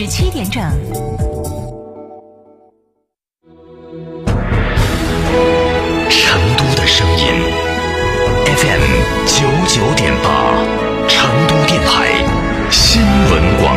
十七点整。成都的声音，FM 九九点八，成都电台新闻广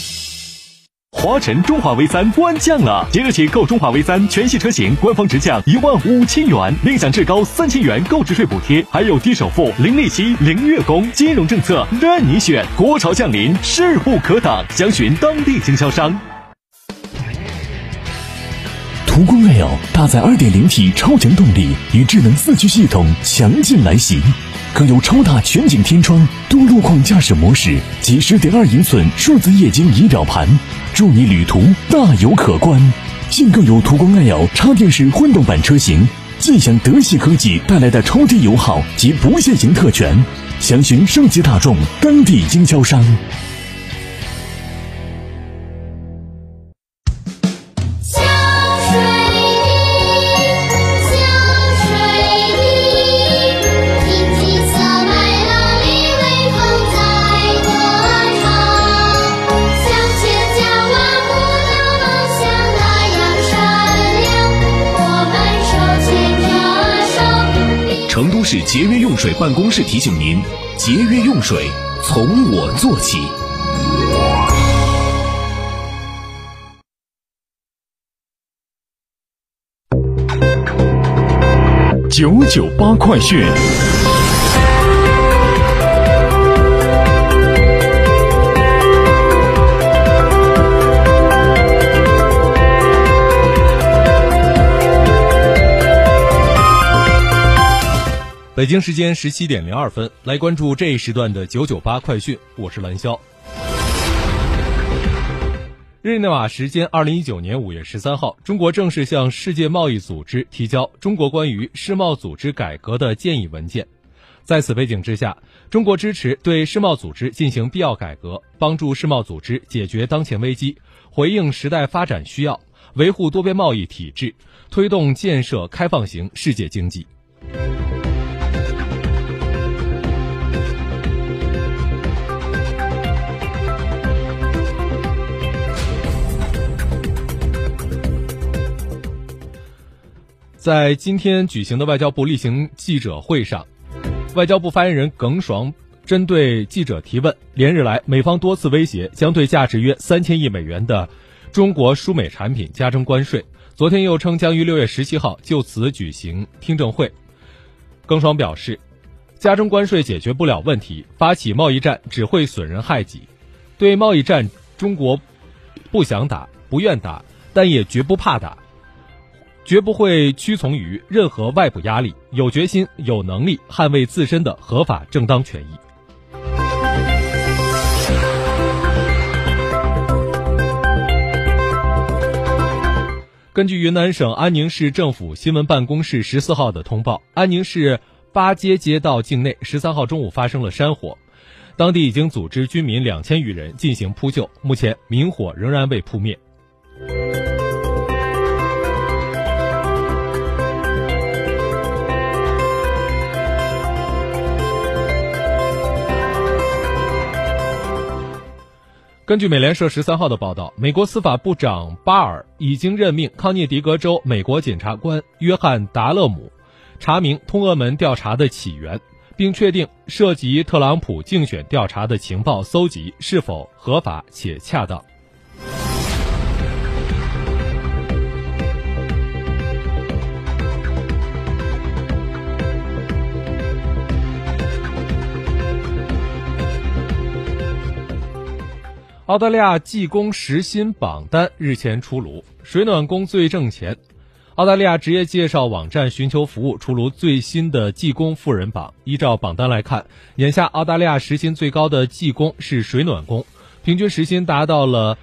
华晨中华 V 三官降了，即日起购中华 V 三全系车型，官方直降一万五千元，另享至高三千元购置税补贴，还有低首付、零利息、零月供，金融政策任你选。国潮降临，势不可挡，详询当地经销商。途观 L 搭载 2.0T 超强动力与智能四驱系统强劲来袭，更有超大全景天窗、多路况驾驶模式及十点二英寸数字液晶仪表盘，助你旅途大有可观。现更有途观 L 插电式混动版车型，尽享德系科技带来的超低油耗及不限行特权。详询升级大众当地经销商。成都市节约用水办公室提醒您：节约用水从我做起。九九八快讯。北京时间十七点零二分，来关注这一时段的九九八快讯，我是蓝霄。日内瓦时间二零一九年五月十三号，中国正式向世界贸易组织提交中国关于世贸组织改革的建议文件。在此背景之下，中国支持对世贸组织进行必要改革，帮助世贸组织解决当前危机，回应时代发展需要，维护多边贸易体制，推动建设开放型世界经济。在今天举行的外交部例行记者会上，外交部发言人耿爽针对记者提问，连日来美方多次威胁将对价值约三千亿美元的中国输美产品加征关税，昨天又称将于六月十七号就此举行听证会。耿爽表示，加征关税解决不了问题，发起贸易战只会损人害己。对贸易战，中国不想打，不愿打，但也绝不怕打。绝不会屈从于任何外部压力，有决心、有能力捍卫自身的合法正当权益。根据云南省安宁市政府新闻办公室十四号的通报，安宁市八街街道境内十三号中午发生了山火，当地已经组织居民两千余人进行扑救，目前明火仍然未扑灭。根据美联社十三号的报道，美国司法部长巴尔已经任命康涅狄格州美国检察官约翰·达勒姆查明通俄门调查的起源，并确定涉及特朗普竞选调查的情报搜集是否合法且恰当。澳大利亚技工时薪榜单日前出炉，水暖工最挣钱。澳大利亚职业介绍网站寻求服务出炉最新的技工富人榜。依照榜单来看，眼下澳大利亚时薪最高的技工是水暖工，平均时薪达到了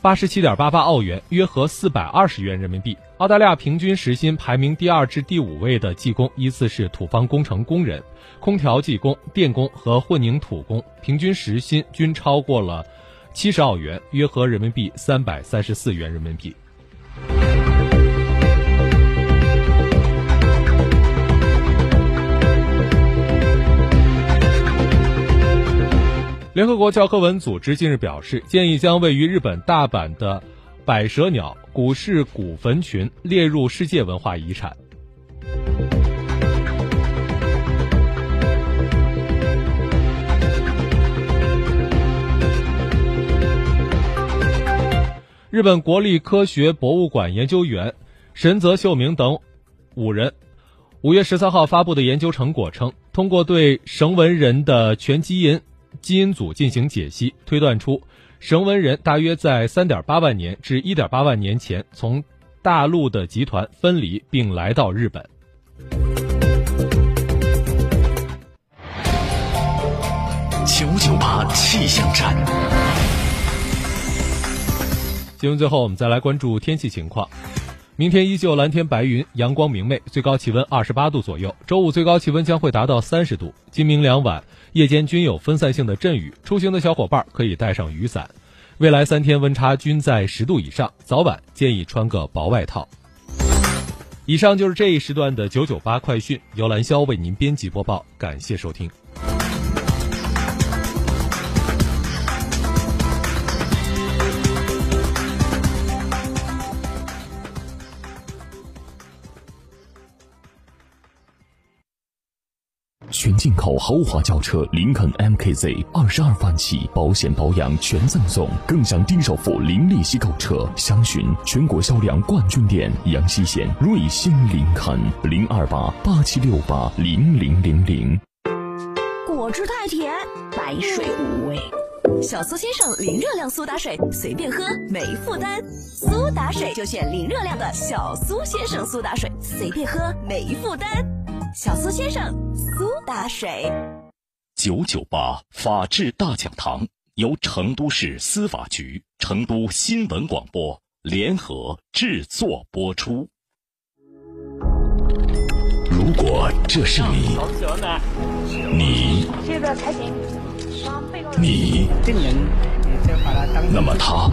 八十七点八八澳元，约合四百二十元人民币。澳大利亚平均时薪排名第二至第五位的技工依次是土方工程工人、空调技工、电工和混凝土工，平均时薪均超过了七十澳元，约合人民币三百三十四元人民币。联合国教科文组织近日表示，建议将位于日本大阪的百舌鸟古氏古坟群列入世界文化遗产。日本国立科学博物馆研究员神泽秀明等五人，五月十三号发布的研究成果称，通过对绳文人的全基因基因组进行解析，推断出绳文人大约在三点八万年至一点八万年前从大陆的集团分离，并来到日本。九九八气象站。新闻最后，我们再来关注天气情况。明天依旧蓝天白云，阳光明媚，最高气温二十八度左右。周五最高气温将会达到三十度。今明两晚夜间均有分散性的阵雨，出行的小伙伴可以带上雨伞。未来三天温差均在十度以上，早晚建议穿个薄外套。以上就是这一时段的九九八快讯，由兰霄为您编辑播报，感谢收听。全进口豪华轿车林肯 MKZ 二十二万起，保险保养全赠送，更享低首付、零利息购车。详询全国销量冠军店阳西县瑞星林肯零二八八七六八零零零零。果汁太甜，白水无味。小苏先生零热量苏打水，随便喝没负担。苏打水就选零热量的小苏先生苏打水，随便喝没负担。小苏先生苏打水。九九八法治大讲堂由成都市司法局、成都新闻广播联合制作播出。如果这是你，你，你，那么他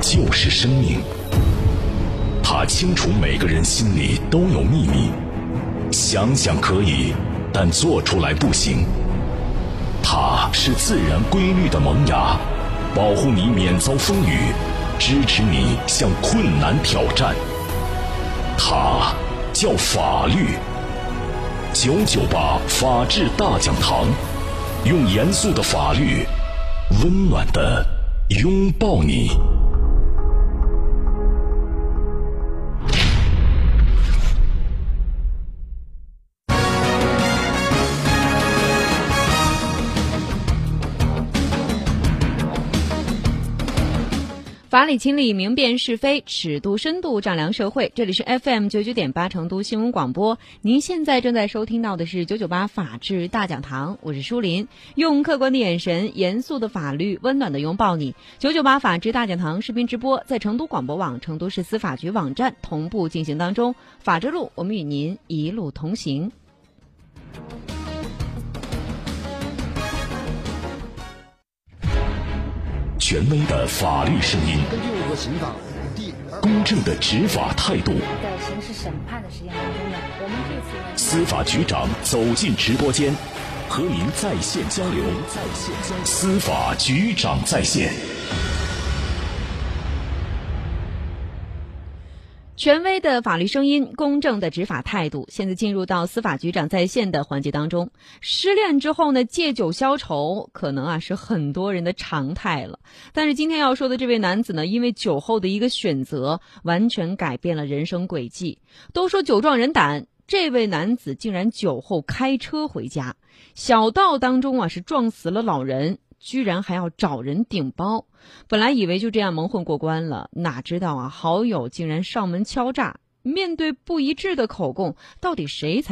就是生命。他清楚每个人心里都有秘密，想想可以，但做出来不行。它是自然规律的萌芽，保护你免遭风雨，支持你向困难挑战。它叫法律。九九八法治大讲堂，用严肃的法律，温暖的拥抱你。法理情理，明辨是非，尺度深度丈量社会。这里是 FM 九九点八成都新闻广播，您现在正在收听到的是九九八法治大讲堂，我是舒林，用客观的眼神，严肃的法律，温暖的拥抱你。九九八法治大讲堂视频直播在成都广播网、成都市司法局网站同步进行当中。法治路，我们与您一路同行。权威的法律声音，根据我国刑法第公正的执法态度。在刑事审判的实践当中呢，我们这次，司法局长走进直播间，和您在线交流。在线交流。司法局长在线。权威的法律声音，公正的执法态度。现在进入到司法局长在线的环节当中。失恋之后呢，借酒消愁，可能啊是很多人的常态了。但是今天要说的这位男子呢，因为酒后的一个选择，完全改变了人生轨迹。都说酒壮人胆，这位男子竟然酒后开车回家，小道当中啊是撞死了老人。居然还要找人顶包，本来以为就这样蒙混过关了，哪知道啊，好友竟然上门敲诈。面对不一致的口供，到底谁才？